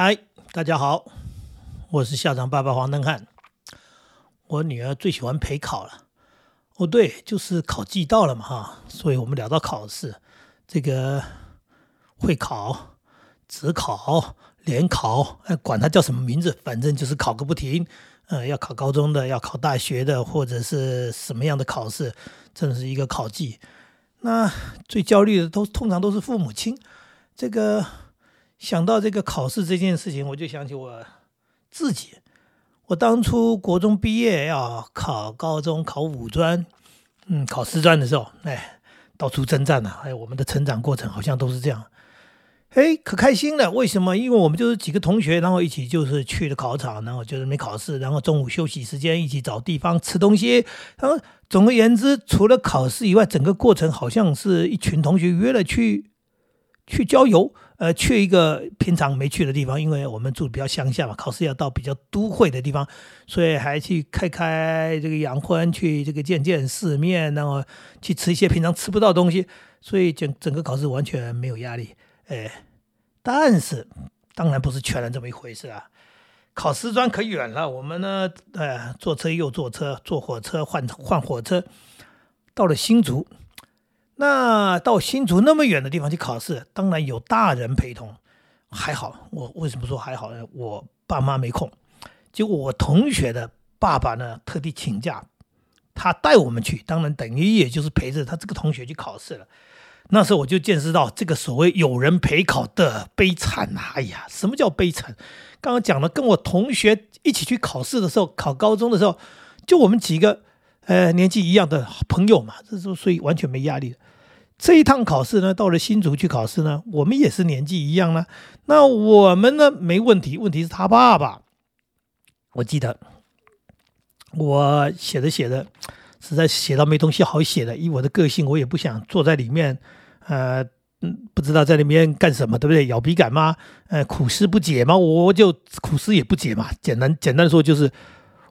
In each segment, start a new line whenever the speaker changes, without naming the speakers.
嗨，大家好，我是校长爸爸黄登汉。我女儿最喜欢陪考了。哦，对，就是考季到了嘛，哈，所以我们聊到考试，这个会考、职考、联考，哎，管它叫什么名字，反正就是考个不停。呃，要考高中的，要考大学的，或者是什么样的考试，真的是一个考季。那最焦虑的都通常都是父母亲。这个想到这个考试这件事情，我就想起我自己。我当初国中毕业要考高中，考五专，嗯，考师专的时候，哎，到处征战呢。哎，我们的成长过程好像都是这样。哎，可开心了！为什么？因为我们就是几个同学，然后一起就是去了考场，然后就是没考试，然后中午休息时间一起找地方吃东西。然后总而言之，除了考试以外，整个过程好像是一群同学约了去去郊游，呃，去一个平常没去的地方，因为我们住比较乡下嘛，考试要到比较都会的地方，所以还去开开这个洋荤，去这个见见世面，然后去吃一些平常吃不到东西，所以整整个考试完全没有压力。哎，但是当然不是全然这么一回事啊！考师专可远了，我们呢，呃，坐车又坐车，坐火车换换火车，到了新竹。那到新竹那么远的地方去考试，当然有大人陪同，还好。我为什么说还好呢？我爸妈没空，结果我同学的爸爸呢，特地请假，他带我们去，当然等于也就是陪着他这个同学去考试了。那时候我就见识到这个所谓有人陪考的悲惨呐！哎呀，什么叫悲惨？刚刚讲了，跟我同学一起去考试的时候，考高中的时候，就我们几个，呃，年纪一样的朋友嘛，这时候所以完全没压力。这一趟考试呢，到了新竹去考试呢，我们也是年纪一样呢。那我们呢没问题，问题是他爸爸。我记得我写着写着，实在写到没东西好写了。以我的个性，我也不想坐在里面。呃，嗯，不知道在里面干什么，对不对？咬笔杆吗？呃，苦思不解吗？我就苦思也不解嘛。简单简单说就是，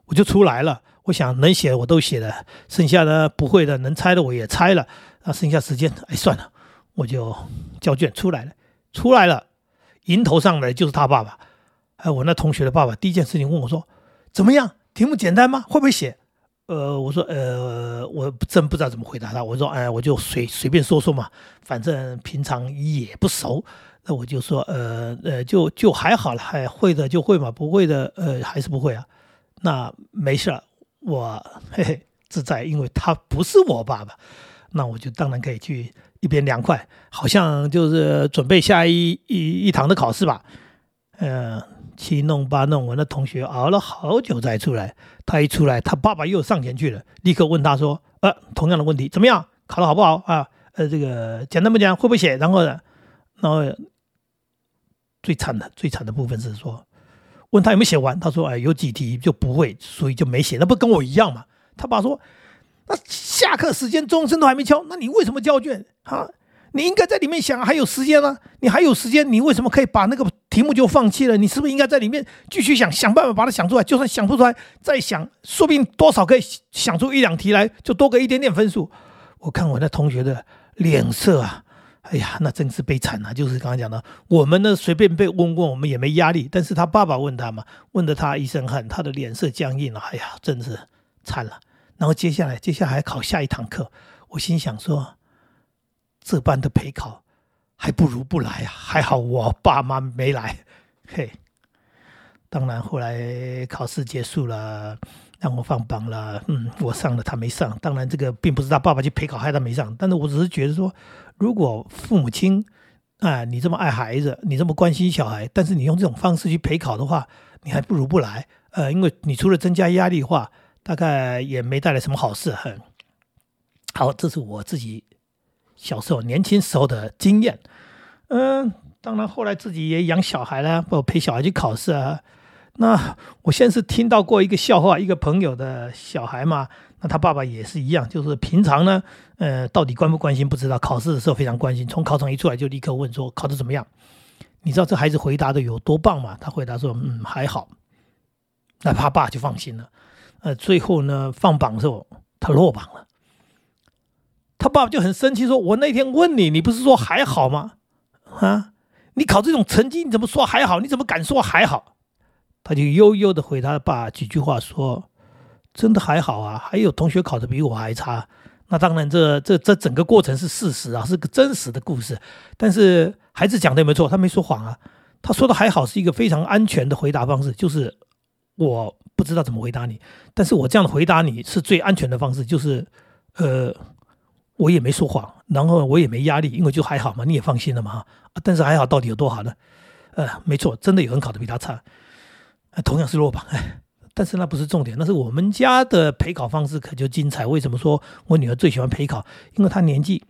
我就出来了。我想能写我都写了，剩下的不会的能猜的我也猜了。那剩下时间，哎，算了，我就交卷出来了。出来了，迎头上来就是他爸爸，哎，我那同学的爸爸。第一件事情问我说：“怎么样？题目简单吗？会不会写？”呃，我说，呃，我真不知道怎么回答他。我说，哎，我就随随便说说嘛，反正平常也不熟。那我就说，呃呃，就就还好了，还会的就会嘛，不会的，呃，还是不会啊。那没事儿，我嘿嘿自在，因为他不是我爸爸，那我就当然可以去一边凉快，好像就是准备下一一一堂的考试吧，嗯。七弄八弄，我那同学熬了好久才出来。他一出来，他爸爸又上前去了，立刻问他说：“呃，同样的问题，怎么样？考得好不好啊？呃，这个简单不简单？会不会写？然后呢？然后最惨的、最惨的部分是说，问他有没有写完。他说：哎，有几题就不会，所以就没写。那不跟我一样吗？他爸说：那下课时间钟声都还没敲，那你为什么交卷啊？”你应该在里面想，还有时间呢。你还有时间，你为什么可以把那个题目就放弃了？你是不是应该在里面继续想，想办法把它想出来？就算想不出来，再想，说不定多少可以想出一两题来，就多个一点点分数。我看我那同学的脸色啊，哎呀，那真是悲惨啊！就是刚刚讲的，我们呢随便被问问，我们也没压力。但是他爸爸问他嘛，问的他一身汗，他的脸色僵硬了。哎呀，真是惨了。然后接下来，接下来考下一堂课，我心想说。这般的陪考，还不如不来啊！还好我爸妈没来，嘿。当然后来考试结束了，让我放榜了。嗯，我上了，他没上。当然这个并不是他爸爸去陪考害他没上，但是我只是觉得说，如果父母亲啊，你这么爱孩子，你这么关心小孩，但是你用这种方式去陪考的话，你还不如不来。呃，因为你除了增加压力的话，大概也没带来什么好事。哼，好，这是我自己。小时候、年轻时候的经验，嗯，当然后来自己也养小孩了，我陪小孩去考试啊。那我先是听到过一个笑话，一个朋友的小孩嘛，那他爸爸也是一样，就是平常呢，呃，到底关不关心不知道，考试的时候非常关心，从考场一出来就立刻问说考得怎么样？你知道这孩子回答的有多棒吗？他回答说，嗯，还好。那他爸就放心了。呃，最后呢，放榜的时候他落榜了。他爸爸就很生气，说：“我那天问你，你不是说还好吗？啊，你考这种成绩，你怎么说还好？你怎么敢说还好？”他就悠悠的回他爸几句话说：“真的还好啊，还有同学考的比我还差。”那当然，这这这整个过程是事实啊，是个真实的故事。但是孩子讲的也没错，他没说谎啊。他说的还好，是一个非常安全的回答方式，就是我不知道怎么回答你，但是我这样的回答你是最安全的方式，就是呃，我也没说谎，然后我也没压力，因为就还好嘛，你也放心了嘛。啊但是还好到底有多好呢？呃，没错，真的有人考的比他差，同样是落榜，哎。但是那不是重点，那是我们家的陪考方式可就精彩。为什么说我女儿最喜欢陪考？因为她年纪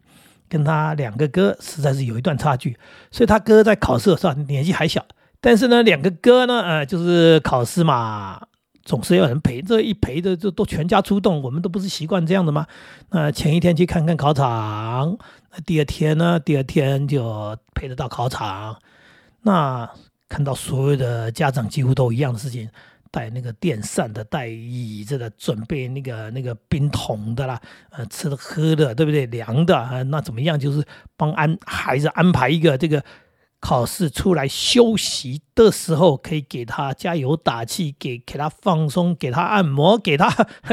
跟她两个哥实在是有一段差距，所以她哥在考试的时候年纪还小。但是呢，两个哥呢，呃，就是考试嘛，总是要人陪，这一陪的就都全家出动。我们都不是习惯这样的吗？那前一天去看看考场，那第二天呢，第二天就陪得到考场。那看到所有的家长几乎都一样的事情。带那个电扇的，带椅子的，准备那个那个冰桶的啦，呃，吃的喝的，对不对？凉的啊，那怎么样？就是帮安孩子安排一个这个考试出来休息的时候，可以给他加油打气，给给他放松，给他按摩，给他。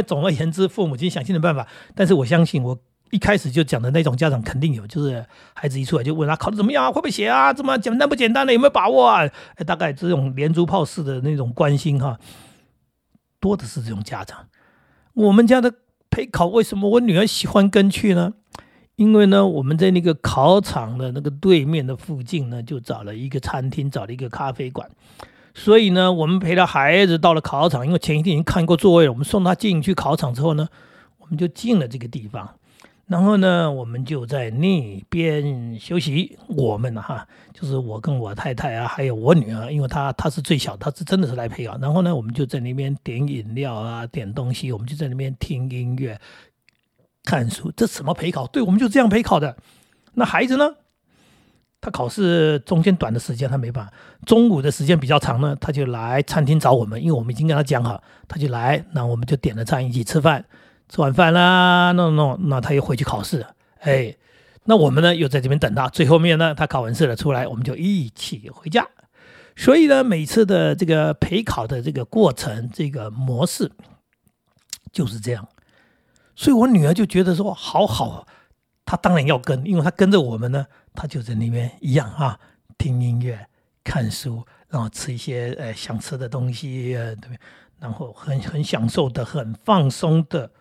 总而言之，父母亲想尽的办法。但是我相信我。一开始就讲的那种家长肯定有，就是孩子一出来就问他考的怎么样啊，会不会写啊，这么简单不简单的，有没有把握啊？大概这种连珠炮式的那种关心哈，多的是这种家长。我们家的陪考为什么我女儿喜欢跟去呢？因为呢，我们在那个考场的那个对面的附近呢，就找了一个餐厅，找了一个咖啡馆，所以呢，我们陪了孩子到了考场，因为前一天已经看过座位了，我们送他进去考场之后呢，我们就进了这个地方。然后呢，我们就在那边休息。我们哈，就是我跟我太太啊，还有我女儿，因为她她是最小，她是真的是来陪考。然后呢，我们就在那边点饮料啊，点东西，我们就在那边听音乐、看书。这什么陪考？对我们就这样陪考的。那孩子呢？他考试中间短的时间他没办法，中午的时间比较长呢，他就来餐厅找我们，因为我们已经跟他讲好，他就来，那我们就点了餐一起吃饭。吃完饭啦，那那那他又回去考试，哎，那我们呢又在这边等他。最后面呢，他考完试了出来，我们就一起回家。所以呢，每次的这个陪考的这个过程，这个模式就是这样。所以我女儿就觉得说，好好，她当然要跟，因为她跟着我们呢，她就在那边一样啊，听音乐、看书，然后吃一些呃想吃的东西，对？然后很很享受的、很放松的。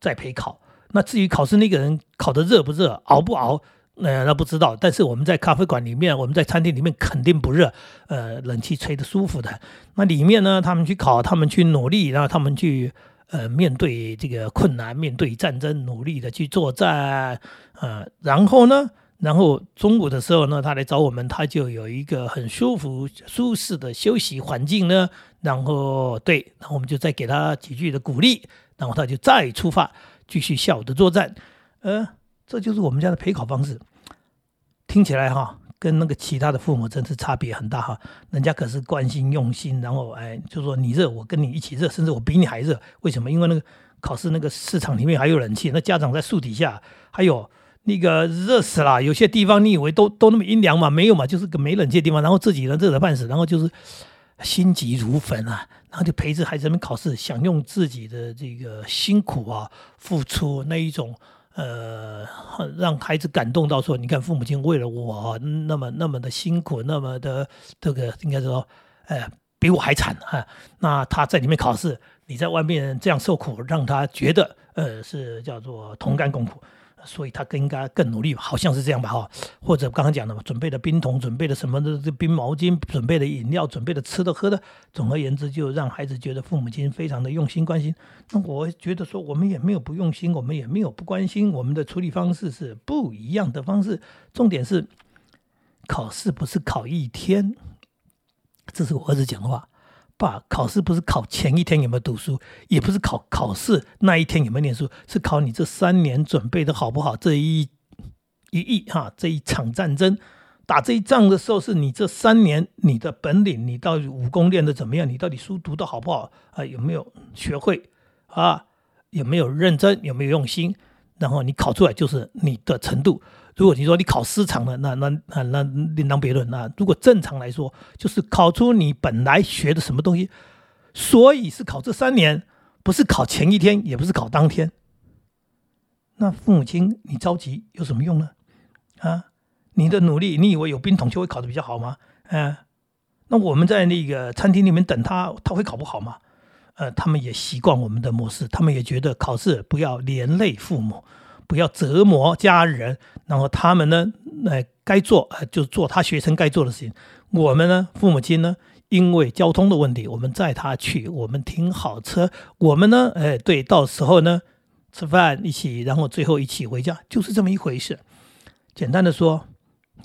在陪考，那至于考试那个人考的热不热，熬不熬，呃，那不知道。但是我们在咖啡馆里面，我们在餐厅里面肯定不热，呃，冷气吹得舒服的。那里面呢，他们去考，他们去努力，然后他们去呃面对这个困难，面对战争，努力的去作战，呃，然后呢，然后中午的时候呢，他来找我们，他就有一个很舒服、舒适的休息环境呢。然后对，然后我们就再给他几句的鼓励。然后他就再出发，继续下午的作战。呃，这就是我们家的陪考方式。听起来哈，跟那个其他的父母真是差别很大哈。人家可是关心用心，然后哎，就说你热，我跟你一起热，甚至我比你还热。为什么？因为那个考试那个市场里面还有冷气，那家长在树底下，还有那个热死了。有些地方你以为都都那么阴凉嘛？没有嘛，就是个没冷气的地方。然后自己呢热得半死，然后就是心急如焚啊。然后就陪着孩子们考试，想用自己的这个辛苦啊，付出那一种，呃，让孩子感动到说，你看父母亲为了我那么那么的辛苦，那么的这个应该说，呃，比我还惨啊。那他在里面考试，你在外面这样受苦，让他觉得，呃，是叫做同甘共苦。所以他更应该更努力，好像是这样吧，哈。或者刚刚讲的嘛，准备的冰桶，准备的什么的这冰毛巾，准备的饮料，准备的吃的喝的，总而言之，就让孩子觉得父母亲非常的用心关心。那我觉得说，我们也没有不用心，我们也没有不关心，我们的处理方式是不一样的方式。重点是，考试不是考一天，这是我儿子讲的话。爸，考试不是考前一天有没有读书，也不是考考试那一天有没有念书，是考你这三年准备的好不好。这一一役哈，这一场战争打这一仗的时候，是你这三年你的本领，你到底武功练的怎么样？你到底书读的好不好啊？有没有学会啊？有没有认真？有没有用心？然后你考出来就是你的程度。如果你说你考私场的，那那那那另当别论。那如果正常来说，就是考出你本来学的什么东西，所以是考这三年，不是考前一天，也不是考当天。那父母亲，你着急有什么用呢？啊，你的努力，你以为有兵统就会考得比较好吗？嗯，那我们在那个餐厅里面等他，他会考不好吗？呃，他们也习惯我们的模式，他们也觉得考试不要连累父母，不要折磨家人，然后他们呢，呃，该做呃就做他学生该做的事情。我们呢，父母亲呢，因为交通的问题，我们载他去，我们停好车，我们呢，哎，对，到时候呢。吃饭一起，然后最后一起回家，就是这么一回事。简单的说，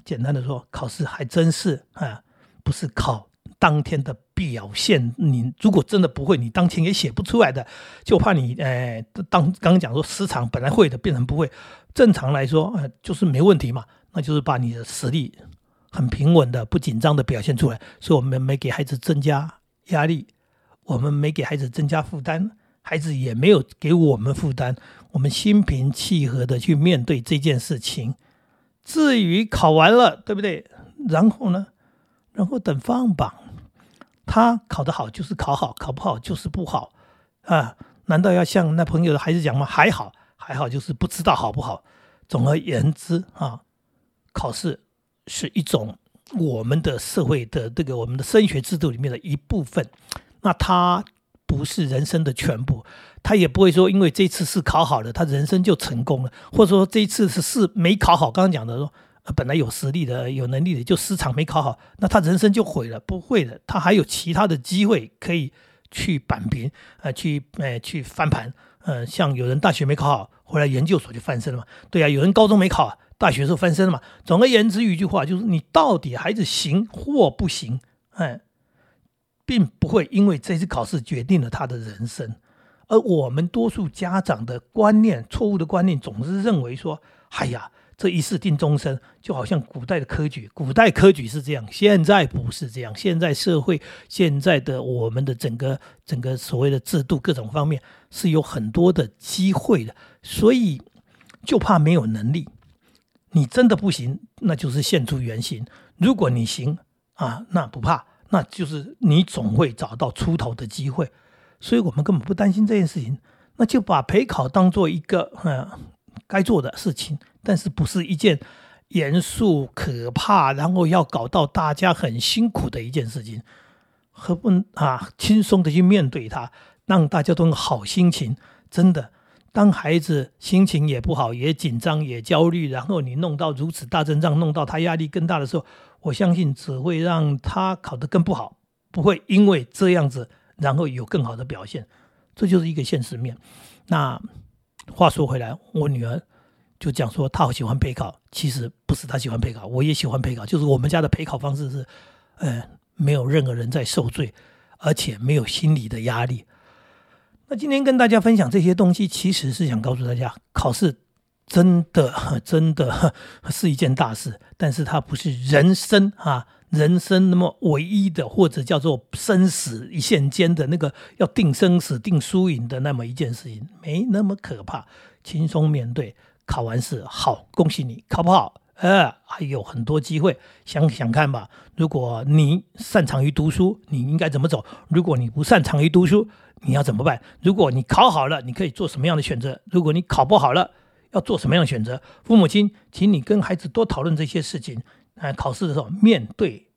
简单的说，考试还真是啊，不是考当天的表现。你如果真的不会，你当天也写不出来的。就怕你，哎，当刚刚讲说时长本来会的变成不会。正常来说，呃，就是没问题嘛。那就是把你的实力很平稳的、不紧张的表现出来。所以我们没给孩子增加压力，我们没给孩子增加负担。孩子也没有给我们负担，我们心平气和的去面对这件事情。至于考完了，对不对？然后呢？然后等放榜，他考得好就是考好，考不好就是不好啊？难道要像那朋友的孩子讲吗？还好，还好，就是不知道好不好。总而言之啊，考试是一种我们的社会的这个我们的升学制度里面的一部分。那他。不是人生的全部，他也不会说，因为这次是考好了，他人生就成功了，或者说这次是是没考好。刚刚讲的说，本来有实力的、有能力的，就失场没考好，那他人生就毁了。不会的，他还有其他的机会可以去扳平，呃，去呃去翻盘。嗯，像有人大学没考好，回来研究所就翻身了嘛。对啊，有人高中没考，大学时候翻身了嘛。总而言之，一句话就是，你到底孩子行或不行？哎。并不会因为这次考试决定了他的人生，而我们多数家长的观念，错误的观念，总是认为说：“哎呀，这一世定终身。”就好像古代的科举，古代科举是这样，现在不是这样。现在社会，现在的我们的整个整个所谓的制度，各种方面是有很多的机会的，所以就怕没有能力。你真的不行，那就是现出原形；如果你行啊，那不怕。那就是你总会找到出头的机会，所以我们根本不担心这件事情。那就把陪考当做一个嗯该做的事情，但是不是一件严肃可怕，然后要搞到大家很辛苦的一件事情，何不啊轻松的去面对它，让大家都有好心情。真的，当孩子心情也不好，也紧张，也焦虑，然后你弄到如此大阵仗，弄到他压力更大的时候。我相信只会让他考得更不好，不会因为这样子然后有更好的表现，这就是一个现实面。那话说回来，我女儿就讲说他好喜欢陪考，其实不是他喜欢陪考，我也喜欢陪考，就是我们家的陪考方式是，呃，没有任何人在受罪，而且没有心理的压力。那今天跟大家分享这些东西，其实是想告诉大家，考试。真的，真的是一件大事，但是它不是人生啊，人生那么唯一的，或者叫做生死一线间的那个要定生死、定输赢的那么一件事情，没那么可怕，轻松面对。考完试好，恭喜你；考不好，呃，还有很多机会。想想看吧，如果你擅长于读书，你应该怎么走？如果你不擅长于读书，你要怎么办？如果你考好了，你可以做什么样的选择？如果你考不好了，要做什么样的选择？父母亲，请你跟孩子多讨论这些事情。啊，考试的时候面对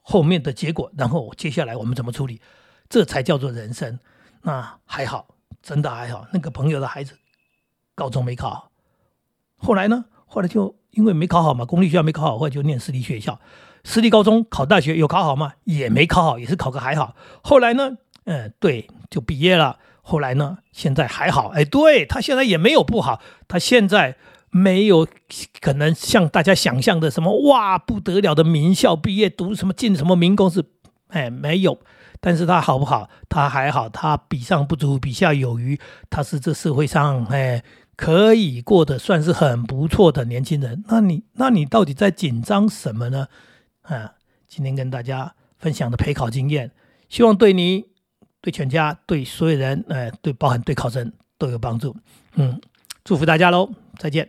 后面的结果，然后接下来我们怎么处理？这才叫做人生。那还好，真的还好。那个朋友的孩子高中没考好，后来呢？后来就因为没考好嘛，公立学校没考好，后来就念私立学校。私立高中考大学有考好吗？也没考好，也是考个还好。后来呢？嗯，对，就毕业了。后来呢？现在还好，哎，对他现在也没有不好，他现在没有可能像大家想象的什么哇不得了的名校毕业，读什么进什么民工是，哎，没有。但是他好不好？他还好，他比上不足，比下有余，他是这社会上哎可以过得算是很不错的年轻人。那你那你到底在紧张什么呢？啊，今天跟大家分享的陪考经验，希望对你。对全家，对所有人，哎，对包含对考生都有帮助。嗯，祝福大家喽，再见。